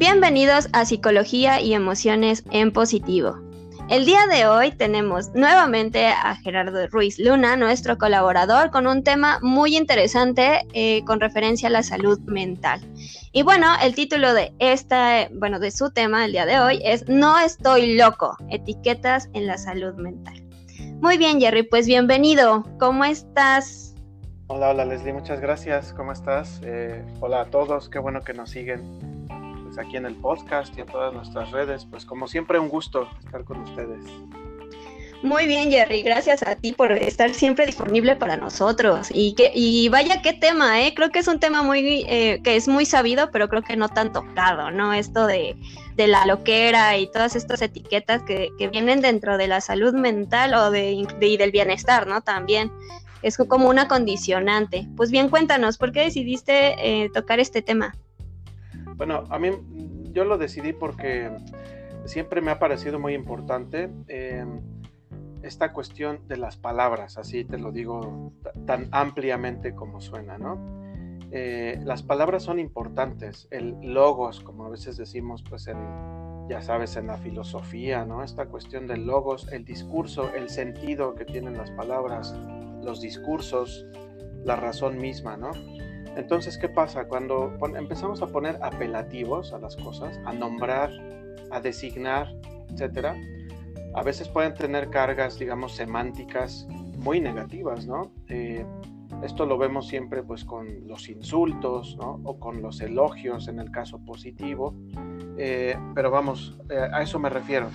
Bienvenidos a Psicología y Emociones en Positivo. El día de hoy tenemos nuevamente a Gerardo Ruiz Luna, nuestro colaborador, con un tema muy interesante eh, con referencia a la salud mental. Y bueno, el título de esta, bueno, de su tema el día de hoy es No estoy loco, etiquetas en la salud mental. Muy bien, Jerry, pues bienvenido. ¿Cómo estás? Hola, hola Leslie, muchas gracias. ¿Cómo estás? Eh, hola a todos, qué bueno que nos siguen pues, aquí en el podcast y en todas nuestras redes. Pues como siempre, un gusto estar con ustedes. Muy bien, Jerry, gracias a ti por estar siempre disponible para nosotros. Y que, y vaya qué tema, ¿eh? Creo que es un tema muy, eh, que es muy sabido, pero creo que no tan tocado, ¿no? Esto de, de la loquera y todas estas etiquetas que, que, vienen dentro de la salud mental o de, y del bienestar, ¿no? También es como una condicionante. Pues bien, cuéntanos, ¿por qué decidiste eh, tocar este tema? Bueno, a mí yo lo decidí porque siempre me ha parecido muy importante eh, esta cuestión de las palabras, así te lo digo tan ampliamente como suena, ¿no? Eh, las palabras son importantes, el logos, como a veces decimos, pues ya sabes, en la filosofía, ¿no? Esta cuestión del logos, el discurso, el sentido que tienen las palabras, los discursos, la razón misma, ¿no? Entonces, ¿qué pasa? Cuando empezamos a poner apelativos a las cosas, a nombrar, a designar, etcétera, a veces pueden tener cargas, digamos, semánticas muy negativas, ¿no? Eh, esto lo vemos siempre pues con los insultos, ¿no? O con los elogios en el caso positivo. Eh, pero vamos, eh, a eso me refiero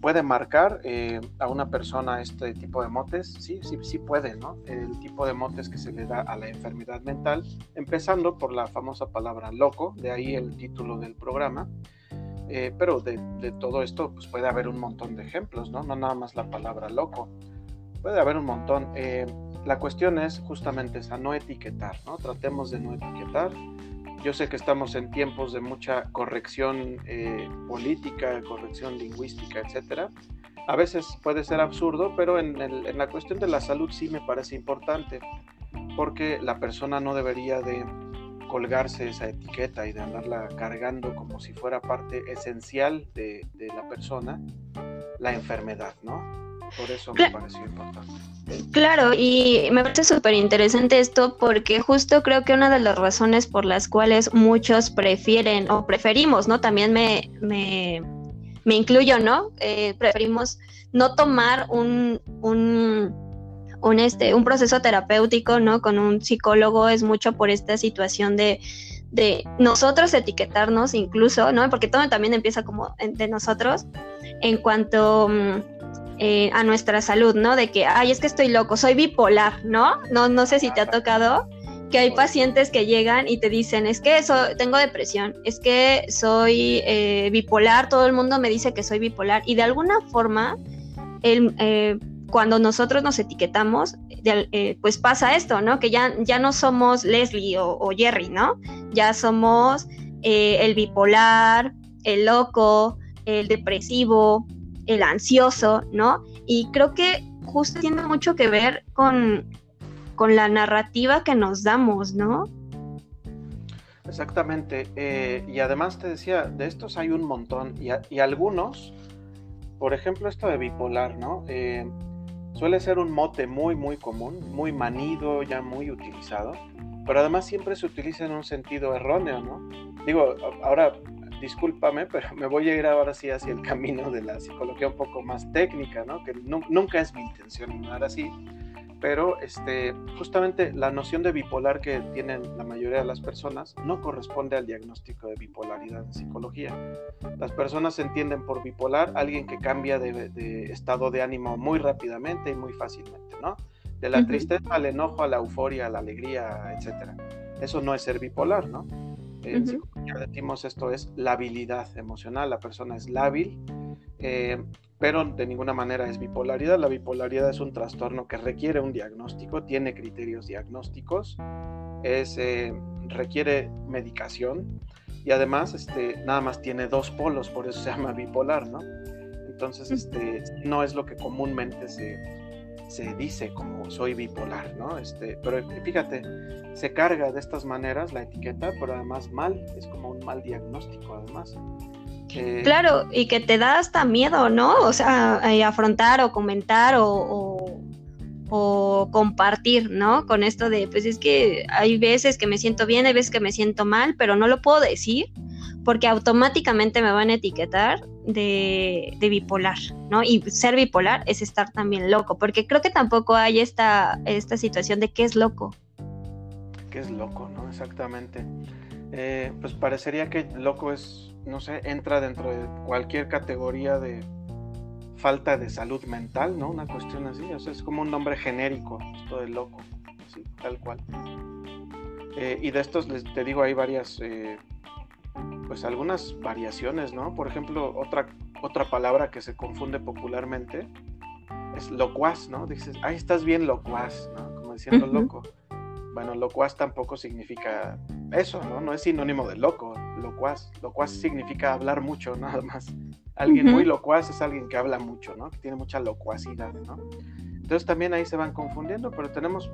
puede marcar eh, a una persona este tipo de motes? Sí, sí, sí puede, ¿no? El tipo de motes que se le da a la enfermedad mental, empezando por la famosa palabra loco, de ahí el título del programa. Eh, pero de, todo esto pues puede haber un montón de ejemplos, ¿no? No nada más la palabra loco. Puede haber un montón. Eh, la cuestión es justamente esa, no etiquetar, ¿no? Tratemos de no etiquetar yo sé que estamos en tiempos de mucha corrección eh, política, corrección lingüística, etcétera. A veces puede ser absurdo, pero en, la cuestión de la salud sí me parece importante, porque la persona no debería de colgarse esa etiqueta y de andarla cargando como si fuera parte esencial de la persona, la enfermedad, ¿no? Por eso me pareció importante. Claro, y me parece súper interesante esto porque justo creo que una de las razones por las cuales muchos prefieren o preferimos, ¿no? También me, me, me incluyo, ¿no? Eh, preferimos no tomar un, un, un, este, un proceso terapéutico, ¿no? Con un psicólogo es mucho por esta situación de de nosotros etiquetarnos incluso, ¿no? Porque todo también empieza como de nosotros en cuanto mm, eh, a nuestra salud, ¿no? De que, ay, es que estoy loco, soy bipolar, ¿no? No, no sé si te ha tocado que hay pacientes que llegan y te dicen, es que tengo depresión, es que soy eh, bipolar, todo el mundo me dice que soy bipolar y de alguna forma, eh, cuando nosotros nos etiquetamos, pues pasa esto, ¿no? Que ya, ya no somos Leslie o Jerry, ¿no? Ya somos el bipolar, el loco, el depresivo, el ansioso, ¿no? Y creo que justo tiene mucho que ver con, con la narrativa que nos damos, ¿no? Exactamente. Eh, y además te decía, de estos hay un montón. Y, algunos, por ejemplo, esto de bipolar, ¿no? Eh, suele ser un mote muy, muy común, muy manido, ya muy utilizado. Pero además siempre se utiliza en un sentido erróneo, ¿no? Digo, ahora discúlpame, pero me voy a ir ahora sí hacia el camino de la psicología un poco más técnica, ¿no? Que nunca es mi intención nada así, pero este, justamente la noción de bipolar que tienen la mayoría de las personas no corresponde al diagnóstico de bipolaridad en psicología. Las personas entienden por bipolar alguien que cambia de, estado de ánimo muy rápidamente y muy fácilmente, ¿no? De la tristeza al enojo, a la euforia, a la alegría, etc. Eso no es ser bipolar, ¿no? En psicología decimos esto es la habilidad emocional, la persona es lábil, eh, pero de ninguna manera es bipolaridad. La bipolaridad es un trastorno que requiere un diagnóstico, tiene criterios diagnósticos, es, eh, requiere medicación y además este, nada más tiene dos polos, por eso se llama bipolar, ¿no? Entonces, este, no es lo que comúnmente se, se dice como soy bipolar, ¿no? Este, pero fíjate, se carga de estas maneras la etiqueta, pero además mal, es como un mal diagnóstico además. Eh, claro, y que te da hasta miedo, ¿no? O sea, afrontar o comentar o, o, compartir, ¿no? Con esto de, pues es que hay veces que me siento bien, hay veces que me siento mal, pero no lo puedo decir porque automáticamente me van a etiquetar de, bipolar, ¿no? Y ser bipolar es estar también loco, porque creo que tampoco hay esta, esta situación de qué es loco. ¿Qué es loco, no? Exactamente. Eh, pues parecería que loco es, no sé, entra dentro de cualquier categoría de falta de salud mental, ¿no? Una cuestión así, o sea, es como un nombre genérico, esto de loco, así, tal cual. Eh, y de estos, les, te digo, hay varias eh, pues algunas variaciones, ¿no? Por ejemplo, otra, otra palabra que se confunde popularmente es locuaz, ¿no? Dices, ahí estás bien locuaz, ¿no? Como diciendo loco. Bueno, locuaz tampoco significa eso, ¿no? No es sinónimo de loco, locuaz. Locuaz significa hablar mucho, nada más. Alguien muy locuaz es alguien que habla mucho, ¿no? Que tiene mucha locuacidad, ¿no? Entonces también ahí se van confundiendo, pero tenemos,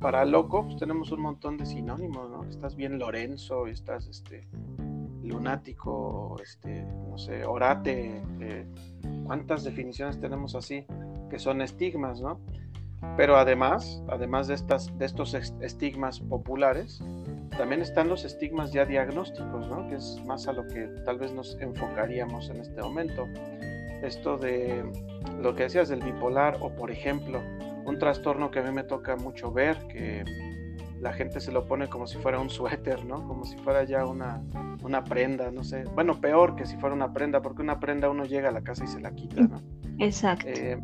para loco, pues tenemos un montón de sinónimos, ¿no? Estás bien Lorenzo, estás, este, lunático, este, no sé, orate, eh, cuántas definiciones tenemos así, que son estigmas, ¿no? Pero además, además de, estas, de estos estigmas populares, también están los estigmas ya diagnósticos, ¿no? Que es más a lo que tal vez nos enfocaríamos en este momento. Esto de lo que decías del bipolar o, por ejemplo, un trastorno que a mí me toca mucho ver, que la gente se lo pone como si fuera un suéter, ¿no? Como si fuera ya una, una prenda, no sé. Bueno, peor que si fuera una prenda, porque una prenda uno llega a la casa y se la quita, ¿no? Exacto. Eh,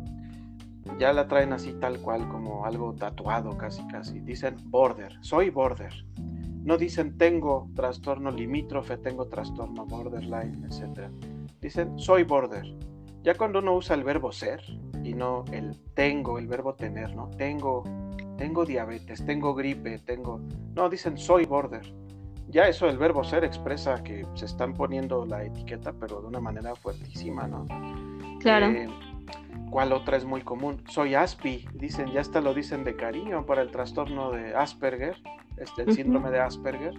ya la traen así tal cual, como algo tatuado casi, casi. Dicen border, soy border. No dicen tengo trastorno limítrofe, tengo trastorno borderline, etc. Dicen soy border. Ya cuando uno usa el verbo ser y no el tengo, el verbo tener, ¿no? Tengo tengo diabetes, tengo gripe, tengo... No, dicen soy border. Ya eso el verbo ser expresa que se están poniendo la etiqueta, pero de una manera fuertísima, ¿no? Claro. Eh, ¿Cuál otra es muy común? Soy Aspi, dicen, ya hasta lo dicen de cariño para el trastorno de Asperger, este, el síndrome de Asperger.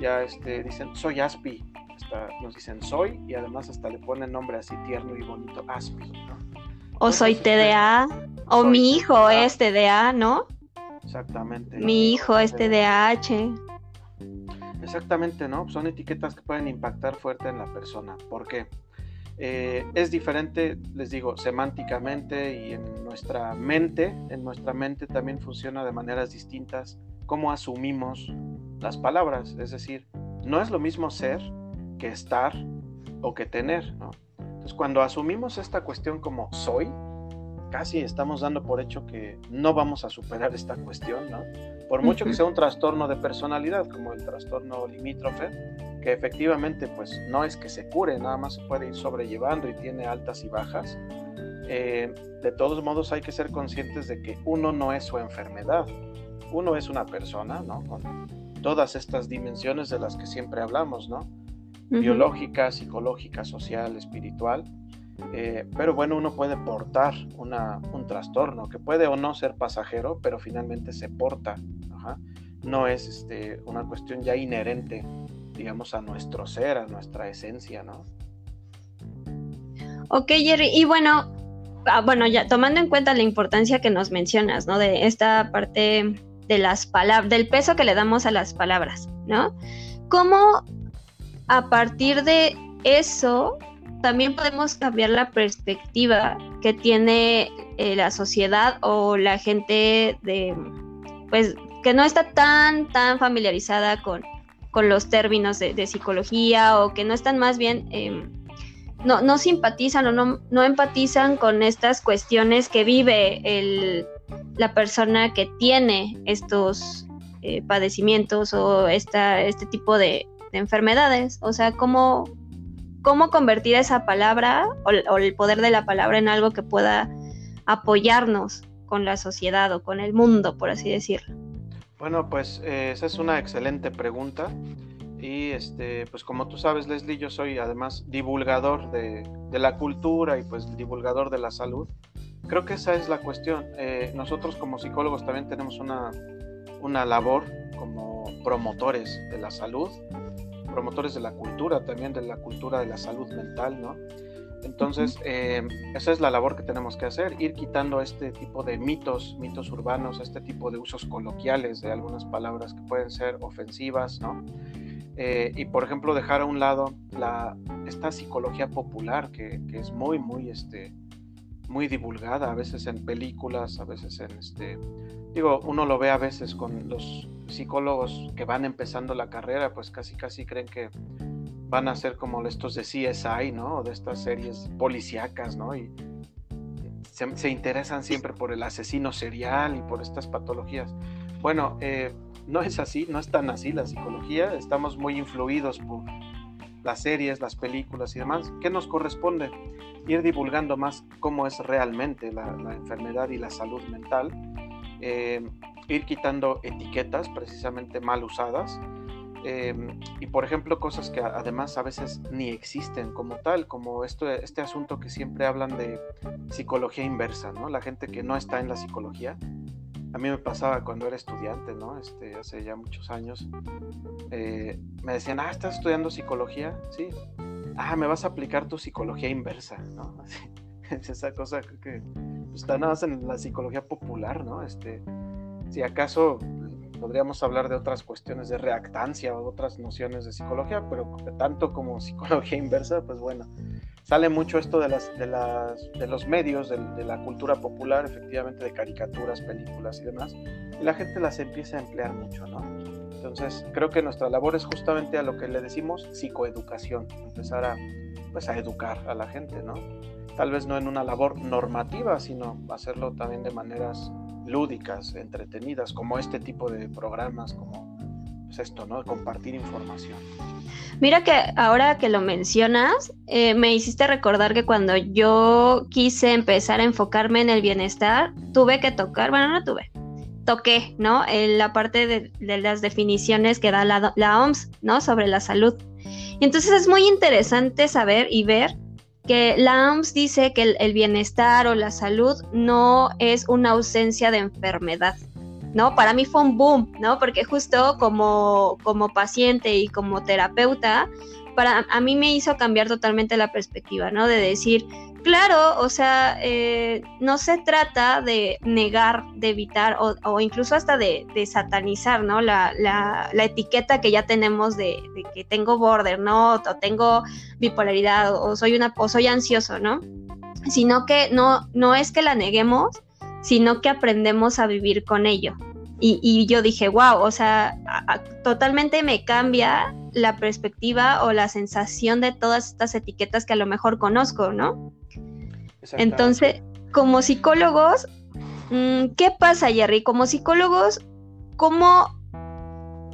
Ya este, dicen, soy Aspi, hasta nos dicen soy y además hasta le ponen nombre así tierno y bonito, Aspi, ¿no? O soy este, TDA, o mi hijo es TDA, ¿no? Exactamente. Mi hijo es TDAH. Exactamente, ¿no? Son etiquetas que pueden impactar fuerte en la persona. ¿Por qué? Eh, es diferente, les digo, semánticamente y en nuestra mente, en nuestra mente también funciona de maneras distintas cómo asumimos las palabras. Es decir, no es lo mismo ser que estar o que tener, ¿no? Entonces, cuando asumimos esta cuestión como soy, casi estamos dando por hecho que no vamos a superar esta cuestión, ¿no? Por mucho que sea un trastorno de personalidad, como el trastorno limítrofe, que efectivamente pues no es que se cure, nada más se puede ir sobrellevando y tiene altas y bajas. Eh, de todos modos hay que ser conscientes de que uno no es su enfermedad, uno es una persona, ¿no? Con todas estas dimensiones de las que siempre hablamos, ¿no? Biológica, psicológica, social, espiritual eh, pero bueno, uno puede portar un trastorno que puede o no ser pasajero, pero finalmente se porta. No es este, una cuestión ya inherente, digamos, a nuestro ser, a nuestra esencia, ¿no? Ok, Jerry, y bueno, ah, bueno, ya tomando en cuenta la importancia que nos mencionas, ¿no? De esta parte de las palabras, del peso que le damos a las palabras, ¿no? ¿Cómo a partir de eso también podemos cambiar la perspectiva que tiene eh, la sociedad o la gente de, pues, que no está tan, tan familiarizada con, con los términos de, psicología o que no están más bien, em, no, no simpatizan o no, no empatizan con estas cuestiones que vive el, la persona que tiene estos eh, padecimientos o esta, este tipo de, de enfermedades. O sea, cómo cómo convertir esa palabra o, el poder de la palabra en algo que pueda apoyarnos con la sociedad o con el mundo, por así decirlo. Bueno, pues eh, esa es una excelente pregunta. Y este, pues como tú sabes, Leslie, yo soy además divulgador de, la cultura y pues divulgador de la salud. creo que esa es la cuestión. Eh, nosotros como psicólogos también tenemos una, una labor como promotores de la salud, promotores de la cultura, también de la cultura de la salud mental, ¿no? Entonces, eh, esa es la labor que tenemos que hacer, ir quitando este tipo de mitos, mitos urbanos, este tipo de usos coloquiales de algunas palabras que pueden ser ofensivas, ¿no? Eh, y por ejemplo, dejar a un lado la, esta psicología popular que, que, es muy, muy, este, muy divulgada, a veces en películas, a veces en este. Digo, uno lo ve a veces con los psicólogos que van empezando la carrera, pues casi, casi creen que van a ser como estos de CSI, ¿no? De estas series policíacas, ¿no? Y se, interesan siempre por el asesino serial y por estas patologías. Bueno, eh, no es así, no es tan así la psicología, estamos muy influidos por las series, las películas y demás. ¿Qué nos corresponde? Ir divulgando más cómo es realmente la, enfermedad y la salud mental, eh, ir quitando etiquetas precisamente mal usadas Em, y por ejemplo, cosas que además a veces ni existen como tal, como esto, este asunto que siempre hablan de psicología inversa, ¿no? La gente que no está en la psicología. A mí me pasaba cuando era estudiante, ¿no? Este, hace ya muchos años. Eh, me decían, ah, ¿estás estudiando psicología? Sí. Ah, me vas a aplicar tu psicología inversa, ¿no? Esa cosa que pues, está nada más en la psicología popular, ¿no? Este, si acaso podríamos hablar de otras cuestiones de reactancia o otras nociones de psicología, pero tanto como psicología inversa, pues bueno, sale mucho esto de, las, de, las, de los medios, de, la cultura popular, efectivamente, de caricaturas, películas y demás, y la gente las empieza a emplear mucho, ¿no? Entonces, creo que nuestra labor es justamente a lo que le decimos psicoeducación, empezar a, pues, a educar a la gente, ¿no? Tal vez no en una labor normativa, sino hacerlo también de maneras lúdicas, entretenidas, como este tipo de programas, como pues esto, ¿no? Compartir información. Mira que ahora que lo mencionas, eh, me hiciste recordar que cuando yo quise empezar a enfocarme en el bienestar, tuve que tocar, bueno, no tuve, toqué, ¿no? En la parte de, las definiciones que da la, OMS, ¿no? Sobre la salud. Entonces es muy interesante saber y ver que la OMS dice que el, bienestar o la salud no es una ausencia de enfermedad, ¿no? Para mí fue un boom, ¿no? Porque justo como, como paciente y como terapeuta, para a mí me hizo cambiar totalmente la perspectiva, ¿no? De decir, claro, o sea, eh, no se trata de negar, de evitar o, incluso hasta de, satanizar, ¿no? La, etiqueta que ya tenemos de, que tengo border, ¿no? O tengo bipolaridad o soy una o soy ansioso, ¿no? Sino que no, no es que la neguemos, sino que aprendemos a vivir con ello. Y, yo dije, wow, o sea, totalmente me cambia la perspectiva o la sensación de todas estas etiquetas que a lo mejor conozco, ¿no? Entonces, como psicólogos, mm, ¿qué pasa, Jerry? Como psicólogos, ¿cómo,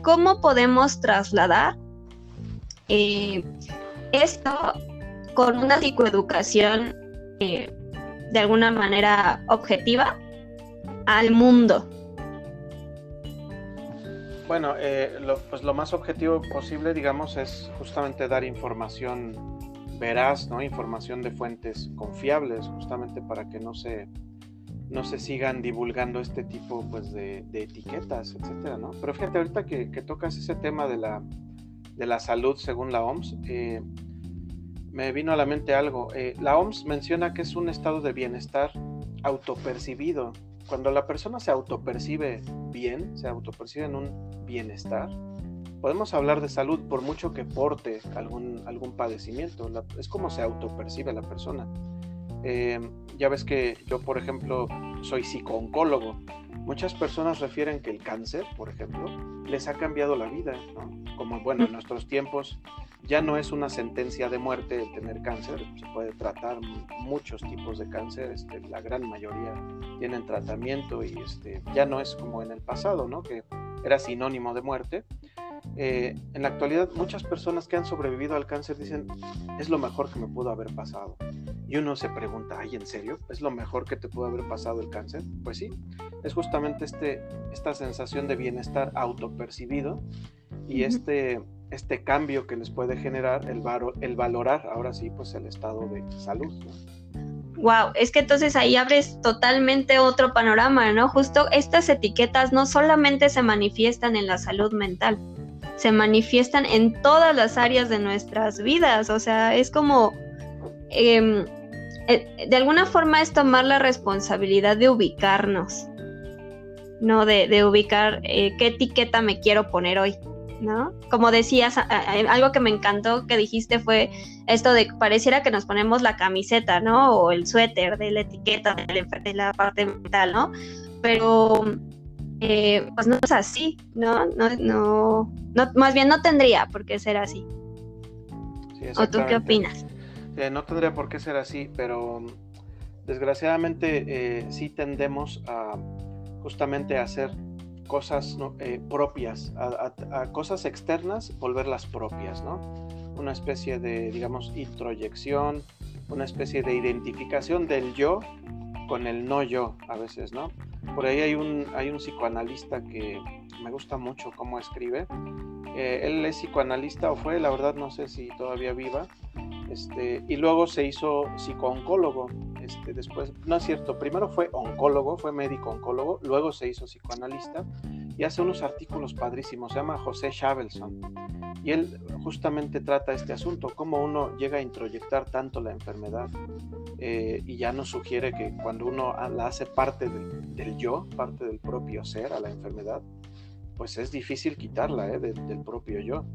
cómo podemos trasladar eh, esto con una psicoeducación eh, de alguna manera objetiva al mundo? Bueno, eh, pues lo más objetivo posible, digamos, es justamente dar información veraz, ¿no? Información de fuentes confiables, justamente para que no se, no se sigan divulgando este tipo pues, de, etiquetas, etcétera, ¿no? Pero fíjate, ahorita que, tocas ese tema de la, de la salud según la OMS, eh, me vino a la mente algo. Eh, la OMS menciona que es un estado de bienestar autopercibido. Cuando la persona se autopercibe bien, se autopercibe en un bienestar, podemos hablar de salud por mucho que porte algún, algún padecimiento. es como se autopercibe la persona. Eh, ya ves que yo, por ejemplo, soy psicooncólogo. Muchas personas refieren que el cáncer, por ejemplo, les ha cambiado la vida. Como, bueno, en nuestros tiempos ya no es una sentencia de muerte el tener cáncer. Se puede tratar muchos tipos de cáncer. Este, la gran mayoría tienen tratamiento y este, ya no es como en el pasado, ¿no? Que era sinónimo de muerte. Eh, en la actualidad muchas personas que han sobrevivido al cáncer dicen, es lo mejor que me pudo haber pasado. Y uno se pregunta, ¿ay, en serio? ¿Es lo mejor que te pudo haber pasado el cáncer? Pues sí, es justamente este, esta sensación de bienestar autopercibido y este, este cambio que les puede generar el, el valorar ahora sí pues el estado de salud. wow, es que entonces ahí abres totalmente otro panorama, ¿no? Justo estas etiquetas no solamente se manifiestan en la salud mental, se manifiestan en todas las áreas de nuestras vidas, o sea, es como, em, eh, de alguna forma es tomar la responsabilidad de ubicarnos, ¿no? De, ubicar eh, qué etiqueta me quiero poner hoy. ¿No? Como decías, algo que me encantó que dijiste fue esto de pareciera que nos ponemos la camiseta, ¿no? O el suéter de la etiqueta de la parte mental, ¿no? Pero eh, pues no es así, ¿no? No, no, no, más bien no tendría por qué ser así. ¿O tú qué opinas? no tendría por qué ser así, pero desgraciadamente eh, sí tendemos a justamente a hacer cosas eh, propias, a, cosas externas, volverlas propias, ¿no? Una especie de, digamos, introyección, una especie de identificación del yo con el no yo a veces, ¿no? Por ahí hay un, hay un psicoanalista que me gusta mucho cómo escribe. Eh, él es psicoanalista o fue, la verdad no sé si todavía viva, este, y luego se hizo psicooncólogo. Este, después, no es cierto, primero fue oncólogo, fue médico oncólogo, luego se hizo psicoanalista y hace unos artículos padrísimos, se llama José Shavelson. Y él justamente trata este asunto, cómo uno llega a introyectar tanto la enfermedad eh, y ya nos sugiere que cuando uno la hace parte del, yo, parte del propio ser a la enfermedad, pues es difícil quitarla ¿eh? del propio yo.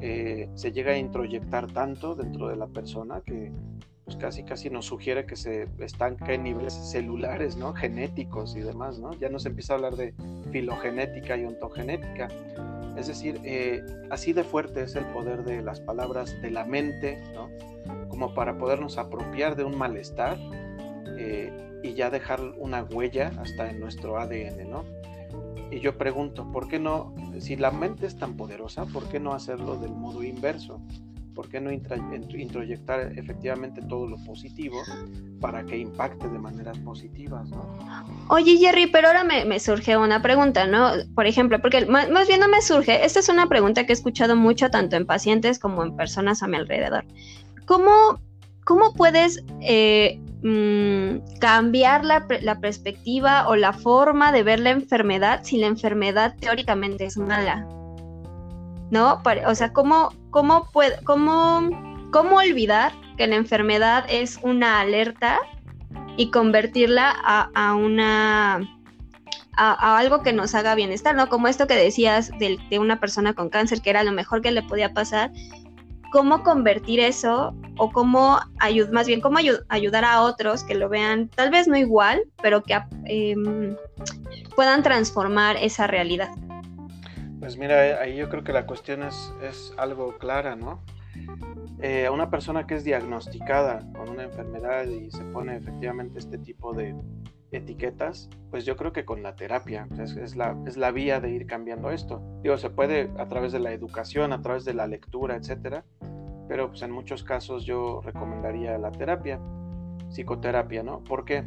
Eh, se llega a introyectar tanto dentro de la persona que pues casi casi nos sugiere que se estanca en niveles celulares, ¿no? Genéticos y demás, ¿no? Ya nos empieza a hablar de filogenética y ontogenética. Es decir, eh, así de fuerte es el poder de las palabras de la mente, ¿no? Como para podernos apropiar de un malestar y ya dejar una huella hasta en nuestro ADN, ¿no? Y yo pregunto, ¿por qué no, si la mente es tan poderosa, ¿por qué no hacerlo del modo inverso? ¿Por qué no introyectar efectivamente todo lo positivo para que impacte de maneras positivas? Oye Jerry, pero ahora me, surge una pregunta, ¿no? Por ejemplo, porque más, bien no me surge, esta es una pregunta que he escuchado mucho tanto en pacientes como en personas a mi alrededor. ¿Cómo, cómo puedes eh, mm, cambiar la, la, perspectiva o la forma de ver la enfermedad si la enfermedad teóricamente es mala? ¿no? O sea, ¿cómo, cómo, cómo, cómo olvidar que la enfermedad es una alerta y convertirla a, una a, algo que nos haga bienestar, ¿no? Como esto que decías de, de, una persona con cáncer, que era lo mejor que le podía pasar. ¿Cómo convertir eso o cómo ayudar, más bien, cómo ayudar a otros que lo vean, tal vez no igual, pero que em, puedan transformar esa realidad? Pues mira, eh, ahí yo creo que la cuestión es, es algo clara, ¿no? Eh, una persona que es diagnosticada con una enfermedad y se pone efectivamente este tipo de etiquetas, pues yo creo que con la terapia es, la, es la vía de ir cambiando esto. Digo, se puede a través de la educación, a través de la lectura, etcétera, pero pues en muchos casos yo recomendaría la terapia, psicoterapia, ¿no? Porque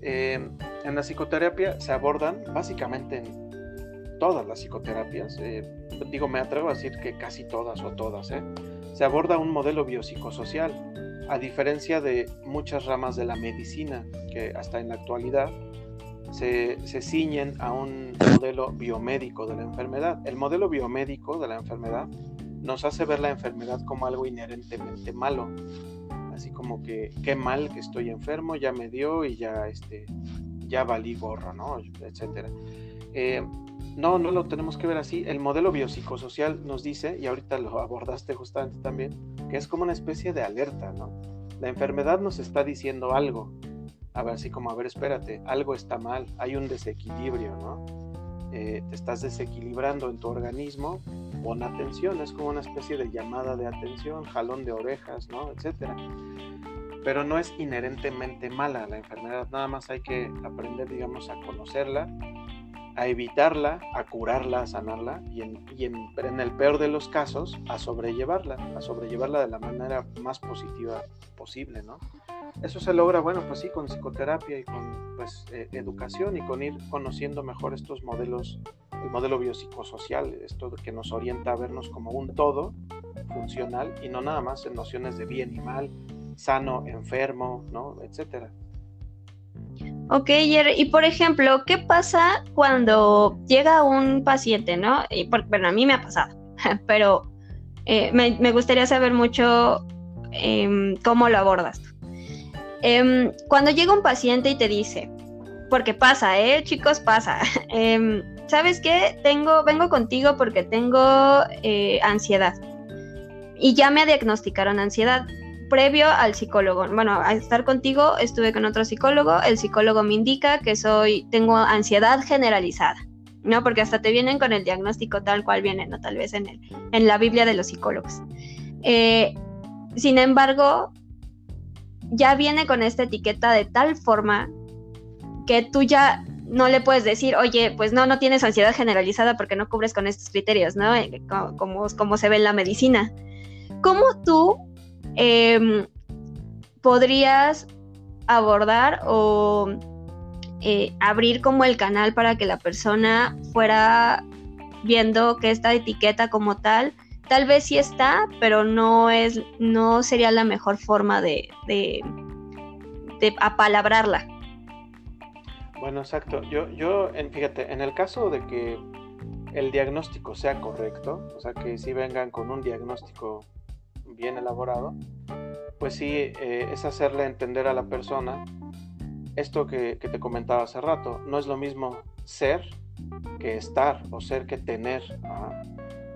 eh, en la psicoterapia se abordan básicamente en todas las psicoterapias, eh, digo, me atrevo a decir que casi todas o todas, ¿eh? se aborda un modelo biopsicosocial, a diferencia de muchas ramas de la medicina que hasta en la actualidad se, se ciñen a un modelo biomédico de la enfermedad. El modelo biomédico de la enfermedad nos hace ver la enfermedad como algo inherentemente malo, así como que qué mal que estoy enfermo, ya me dio y ya, este, ya valí gorro, ¿no? Etcétera. Eh, no, no lo tenemos que ver así. El modelo biopsicosocial nos dice, y ahorita lo abordaste justamente también, que es como una especie de alerta, ¿no? La enfermedad nos está diciendo algo. A ver, así como, a ver, espérate, algo está mal, hay un desequilibrio, ¿no? Eh, te estás desequilibrando en tu organismo, pon atención, es como una especie de llamada de atención, jalón de orejas, ¿no? Etcétera. Pero no es inherentemente mala la enfermedad, nada más hay que aprender, digamos, a conocerla a evitarla, a curarla, a sanarla y, en, en, el peor de los casos a sobrellevarla, a sobrellevarla de la manera más positiva posible, ¿no? Eso se logra, bueno, pues sí, con psicoterapia y con pues, eh, educación y con ir conociendo mejor estos modelos, el modelo biopsicosocial, esto que nos orienta a vernos como un todo funcional y no nada más en nociones de bien y mal, sano, enfermo, ¿no? Etcétera. Ok, y por ejemplo, ¿qué pasa cuando llega un paciente, no? Y bueno, a mí me ha pasado, pero eh, me, gustaría saber mucho em, cómo lo abordas. Em, cuando llega un paciente y te dice, porque pasa, ¿eh? Chicos, pasa. Em, ¿Sabes qué? Tengo, vengo contigo porque tengo eh, ansiedad. Y ya me diagnosticaron ansiedad previo al psicólogo. Bueno, a estar contigo estuve con otro psicólogo. El psicólogo me indica que soy, tengo ansiedad generalizada. ¿no? Porque hasta te vienen con el diagnóstico tal cual viene, ¿no? Tal vez en, el, en la Biblia de los psicólogos. Eh, sin embargo, ya viene con esta etiqueta de tal forma que tú ya no le puedes decir, oye, pues no, no tienes ansiedad generalizada porque no cubres con estos criterios, ¿no? Eh, como, como se ve en la medicina. ¿Cómo tú em, podrías abordar o eh, abrir como el canal para que la persona fuera viendo que esta etiqueta como tal, tal vez sí está, pero no es, no sería la mejor forma de, apalabrarla. Bueno, exacto. Yo, yo, fíjate, en el caso de que el diagnóstico sea correcto, o sea, que si vengan con un diagnóstico bien elaborado, pues sí, eh, es hacerle entender a la persona esto que, te comentaba hace rato, no es lo mismo ser que estar o ser que tener.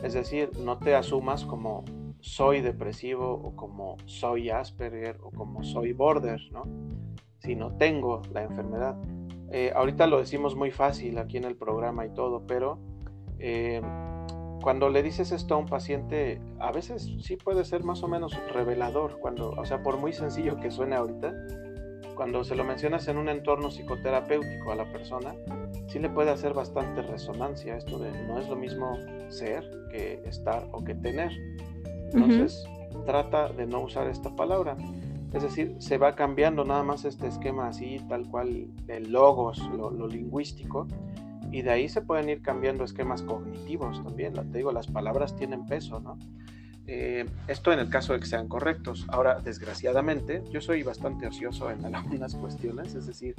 Es decir, no te asumas como soy depresivo o como soy Asperger o como soy border, ¿no? Sino tengo la enfermedad. Eh, ahorita lo decimos muy fácil aquí en el programa y todo, pero eh, cuando le dices esto a un paciente, a veces sí puede ser más o menos revelador, cuando, o sea, por muy sencillo que suene ahorita, cuando se lo mencionas en un entorno psicoterapéutico a la persona, sí le puede hacer bastante resonancia esto de no es lo mismo ser que estar o que tener. Entonces, trata de no usar esta palabra. Es decir, se va cambiando nada más este esquema así, tal cual, de logos, lo, lo lingüístico, y de ahí se pueden ir cambiando esquemas cognitivos también. Te digo, las palabras tienen peso, ¿no? Eh, esto en el caso de que sean correctos. Ahora, desgraciadamente, yo soy bastante ocioso en algunas cuestiones, es decir,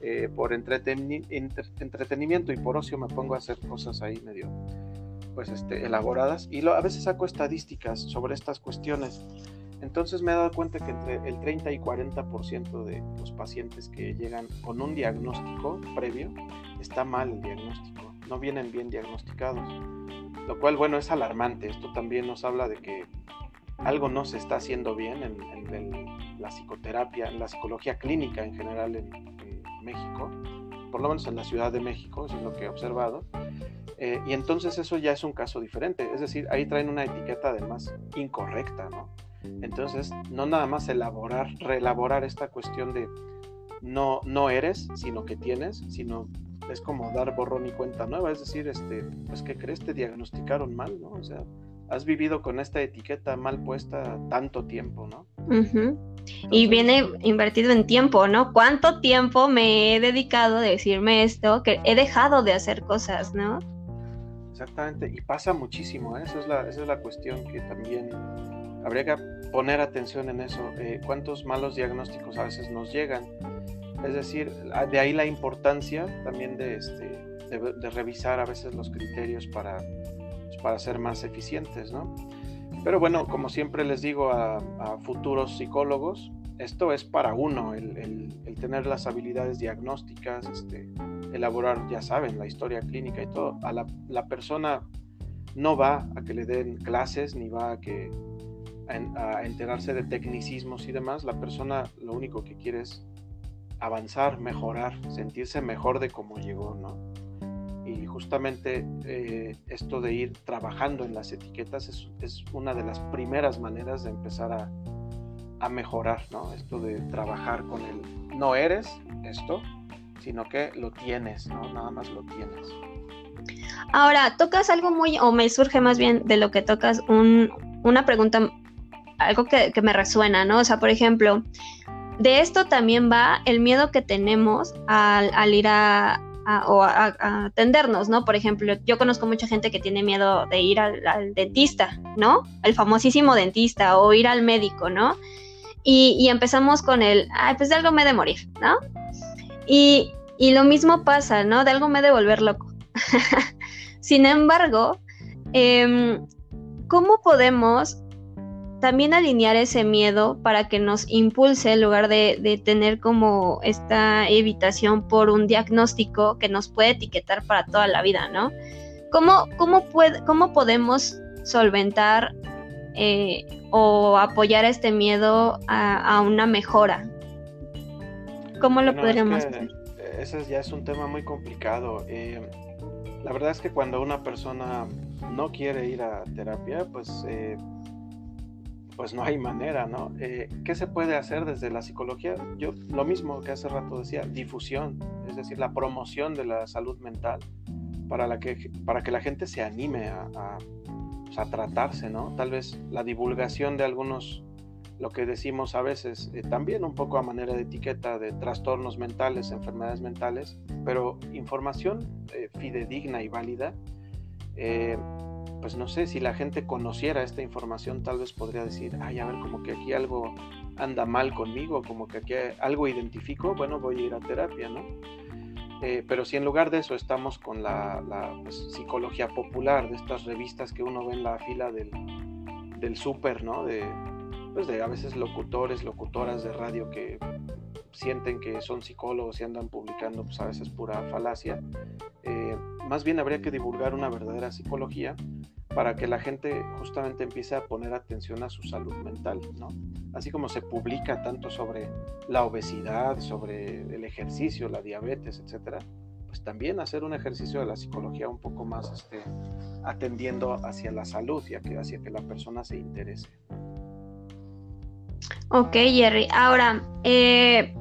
eh, por entretenimiento y por ocio me pongo a hacer cosas ahí medio pues este, elaboradas y a veces saco estadísticas sobre estas cuestiones. Entonces me he dado cuenta que entre el 30 y 40% de los pacientes que llegan con un diagnóstico previo está mal el diagnóstico, no vienen bien diagnosticados lo cual, bueno, es alarmante. Esto también nos habla de que algo no se está haciendo bien en, la psicoterapia, en la psicología clínica en general en, México, por lo menos en la Ciudad de México, eso es lo que he observado. Eh, y entonces eso ya es un caso diferente, es decir, ahí traen una etiqueta además incorrecta, ¿no? Entonces, no nada más elaborar, reelaborar esta cuestión de no, no eres, sino que tienes, sino es como dar borrón y cuenta nueva, es decir, este, pues que crees te diagnosticaron mal, ¿no? O sea, has vivido con esta etiqueta mal puesta tanto tiempo, ¿no? y viene invertido en tiempo, ¿no? ¿Cuánto tiempo me he dedicado a decirme esto? Que he dejado de hacer cosas, ¿no? Exactamente, y pasa muchísimo, ¿eh? esa, es la, esa es la cuestión que también habría que poner atención en eso. Eh, ¿Cuántos malos diagnósticos a veces nos llegan? Es decir, de ahí la importancia también de, este, de, revisar a veces los criterios para, pues, para ser más eficientes, ¿no? Pero bueno, como siempre les digo a, futuros psicólogos, esto es para uno, el, tener las habilidades diagnósticas, este, elaborar, ya saben, la historia clínica y todo. A la, la persona no va a que le den clases ni va a que a, a, enterarse de tecnicismos y demás. La persona lo único que quiere es avanzar, mejorar, sentirse mejor de cómo llegó, ¿no? Y justamente eh, esto de ir trabajando en las etiquetas es, una de las primeras maneras de empezar a, mejorar, ¿no? Esto de trabajar con el no eres esto, sino que lo tienes, ¿no? Nada más lo tienes. Ahora, tocas algo muy, o me surge más bien de lo que tocas, un, una pregunta, algo que, que, me resuena, ¿no? O sea, por ejemplo, de esto también va el miedo que tenemos al, ir a, o a, atendernos, ¿no? Por ejemplo, yo conozco mucha gente que tiene miedo de ir al, dentista, ¿no? El famosísimo dentista o ir al médico, ¿no? y, empezamos con el, ay, pues de algo me de morir, ¿no? Y, y lo mismo pasa, ¿no? De algo me de volver loco. Sin embargo, em, ¿cómo podemos también alinear ese miedo para que nos impulse en lugar de, tener como esta evitación por un diagnóstico que nos puede etiquetar para toda la vida, ¿no? ¿Cómo, cómo, puede, cómo podemos solventar eh, o apoyar este miedo a, una mejora? ¿Cómo lo podríamos hacer? Ese ya es un tema muy complicado. Eh, la verdad es que cuando una persona no quiere ir a terapia, pues eh, pues no hay manera, ¿no? Eh, ¿Qué se puede hacer desde la psicología? Yo lo mismo que hace rato decía, difusión, es decir, la promoción de la salud mental para, que, para que la gente se anime a, a, pues, tratarse, ¿no? Tal vez la divulgación de algunos, lo que decimos a veces, eh, también un poco a manera de etiqueta de trastornos mentales, enfermedades mentales, pero información eh, fidedigna y válida pues no sé, si la gente conociera esta información, tal vez podría decir, ay, a ver, como que aquí algo anda mal conmigo, como que aquí algo identifico, bueno, voy a ir a terapia, ¿no? Eh, pero si en lugar de eso estamos con la, pues, psicología popular, de estas revistas que uno ve en la fila del, del súper, ¿no? De, pues de a veces locutores, locutoras de radio que sienten que son psicólogos y andan publicando pues a veces pura falacia. Eh, más bien habría que divulgar una verdadera psicología para que la gente justamente empiece a poner atención a su salud mental, ¿no? Así como se publica tanto sobre la obesidad, sobre el ejercicio, la diabetes, etcétera, pues también hacer un ejercicio de la psicología un poco más este, atendiendo hacia la salud y hacia que la persona se interese. Ok, Jerry. Ahora, eh,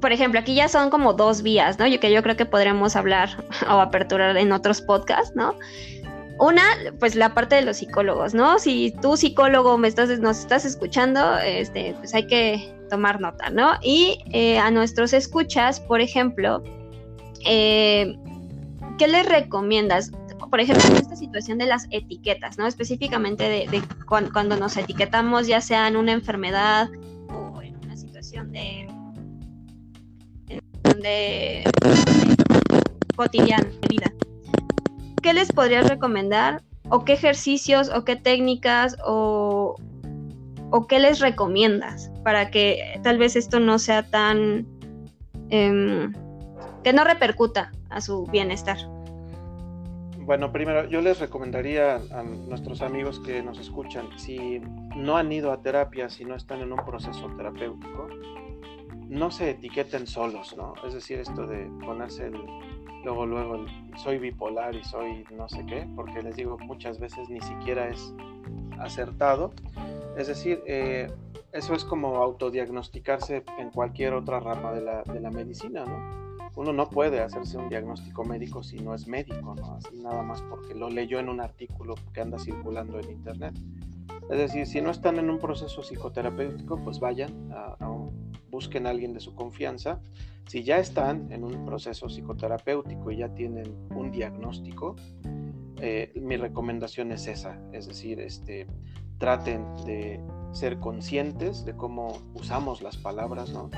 por ejemplo, aquí ya son como dos vías, ¿no? Yo que yo creo que podremos hablar o aperturar en otros podcasts, ¿no? Una, pues la parte de los psicólogos, ¿no? Si tú psicólogo me estás, nos estás escuchando, este, pues hay que tomar nota, ¿no? Y eh, a nuestros escuchas, por ejemplo, eh, ¿qué les recomiendas? Por ejemplo, en esta situación de las etiquetas, ¿no? Específicamente de, cuando, nos etiquetamos, ya sea en una enfermedad o en una situación de, de cotidiana de vida. ¿qué les podrías recomendar? ¿O qué ejercicios o qué técnicas o, o qué les recomiendas para que tal vez esto no sea tan... Em, que no repercuta a su bienestar? Bueno, primero yo les recomendaría a nuestros amigos que nos escuchan, si no han ido a terapia, si no están en un proceso terapéutico, no se etiqueten solos, ¿no? Es decir, esto de ponerse el, luego, luego, soy bipolar y soy no sé qué, porque les digo, muchas veces ni siquiera es acertado. Es decir, eh, eso es como autodiagnosticarse en cualquier otra rama de la, de la medicina, ¿no? Uno no puede hacerse un diagnóstico médico si no es médico, ¿no? Así nada más porque lo leyó en un artículo que anda circulando en internet. Es decir, si no están en un proceso psicoterapéutico, pues vayan a, a busquen a alguien de su confianza. Si ya están en un proceso psicoterapéutico y ya tienen un diagnóstico, eh, mi recomendación es esa, es decir, este, traten de ser conscientes de cómo usamos las palabras, ¿no?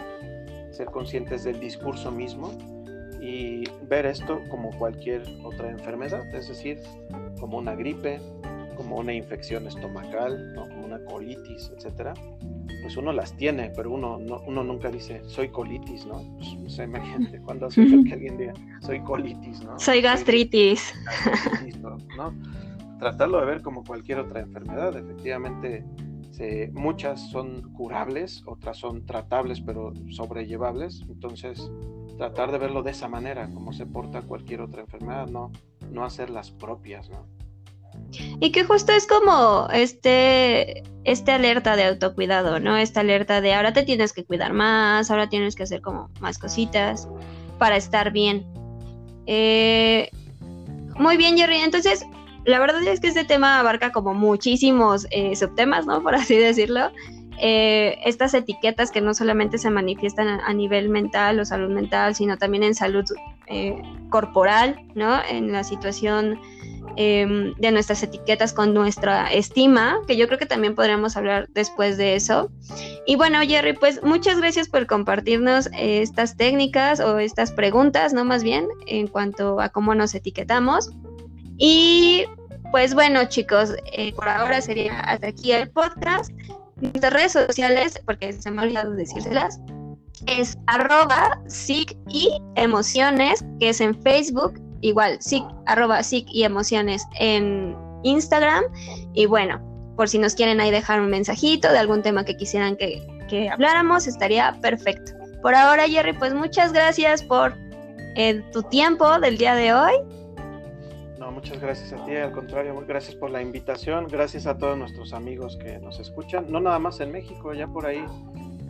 ser conscientes del discurso mismo y ver esto como cualquier otra enfermedad, es decir, como una gripe, como una infección estomacal, como una colitis, etcétera pues uno las tiene, pero uno, uno nunca dice, soy colitis, ¿no? Pues, no sé, imagínate, cuando hace que alguien diga, soy colitis, ¿no? Soy gastritis. ¿no? Tratarlo de ver como cualquier otra enfermedad, efectivamente, muchas son curables, otras son tratables, pero sobrellevables, entonces tratar de verlo de esa manera, como se porta cualquier otra enfermedad, no, no hacer las propias, ¿no? Y que justo es como este, este alerta de autocuidado, ¿no? Esta alerta de ahora te tienes que cuidar más, ahora tienes que hacer como más cositas para estar bien. Eh, muy bien, Jerry. Entonces, la verdad es que este tema abarca como muchísimos eh, subtemas, ¿no? Por así decirlo. Eh, estas etiquetas que no solamente se manifiestan a, nivel mental o salud mental, sino también en salud corporal, ¿no? En la situación em, de nuestras etiquetas con nuestra estima, que yo creo que también podríamos hablar después de eso. Y bueno, Jerry, pues muchas gracias por compartirnos estas técnicas o estas preguntas, no más bien, en cuanto a cómo nos etiquetamos. Y pues bueno, chicos, eh, por ahora sería hasta aquí el podcast. Nuestras redes sociales, porque se me ha olvidado decírselas, es arroba SIC y emociones, que es en Facebook, igual, SIC, arroba SIC y emociones en Instagram. Y bueno, por si nos quieren ahí dejar un mensajito de algún tema que quisieran que, que habláramos, estaría perfecto. Por ahora, Jerry, pues muchas gracias por eh, tu tiempo del día de hoy. No, muchas gracias a ti, al contrario, gracias por la invitación, gracias a todos nuestros amigos que nos escuchan, no nada más en México, ya por ahí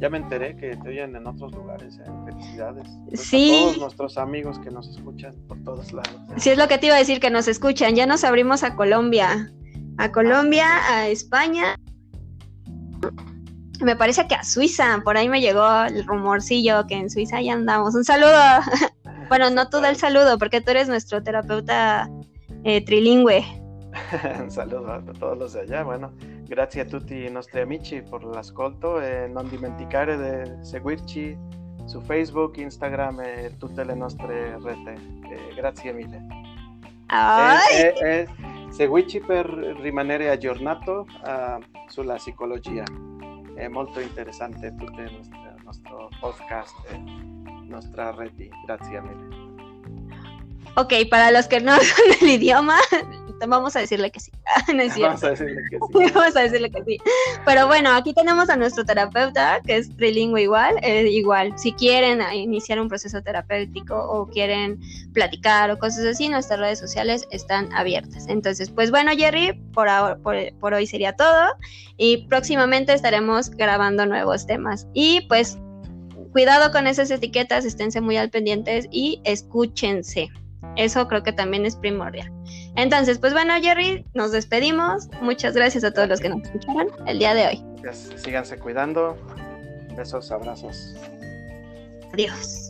ya me enteré que te oyen en otros lugares. ¿eh? Felicidades. sí. A todos nuestros amigos que nos escuchan por todos lados. Sí, es lo que te iba a decir, que nos escuchan. Ya nos abrimos a Colombia. A Colombia, a España. Me parece que a Suiza. Por ahí me llegó el rumorcillo que en Suiza ya andamos. Un saludo. bueno, no tú da el saludo, porque tú eres nuestro terapeuta eh, trilingüe. Un saludo a todos los de allá. Bueno, grazie a tutti i nostri amici per l'ascolto e non dimenticare di seguirci su Facebook, Instagram e tutte le nostre rete. Eh, grazie mille. E, e, e per rimanere aggiornato uh, sulla psicologia. È molto interessante tutto il nostro podcast e nostra rete. Grazie mille. Ok, para los que no son del idioma, vamos a decirle que sí. no es vamos a decirle que sí. vamos a decirle que sí. Pero bueno, aquí tenemos a nuestro terapeuta, que es trilingüe igual. Eh, igual, si quieren iniciar un proceso terapéutico o quieren platicar o cosas así, nuestras redes sociales están abiertas. Entonces, pues bueno, Jerry, por, por hoy sería todo. Y próximamente estaremos grabando nuevos temas. Y pues cuidado con esas etiquetas, esténse muy al pendientes y escúchense. Eso creo que también es primordial. Entonces, pues bueno, Jerry, nos despedimos. Muchas gracias a todos los que nos escucharon el día de hoy. Síganse cuidando. Besos, abrazos. Adiós.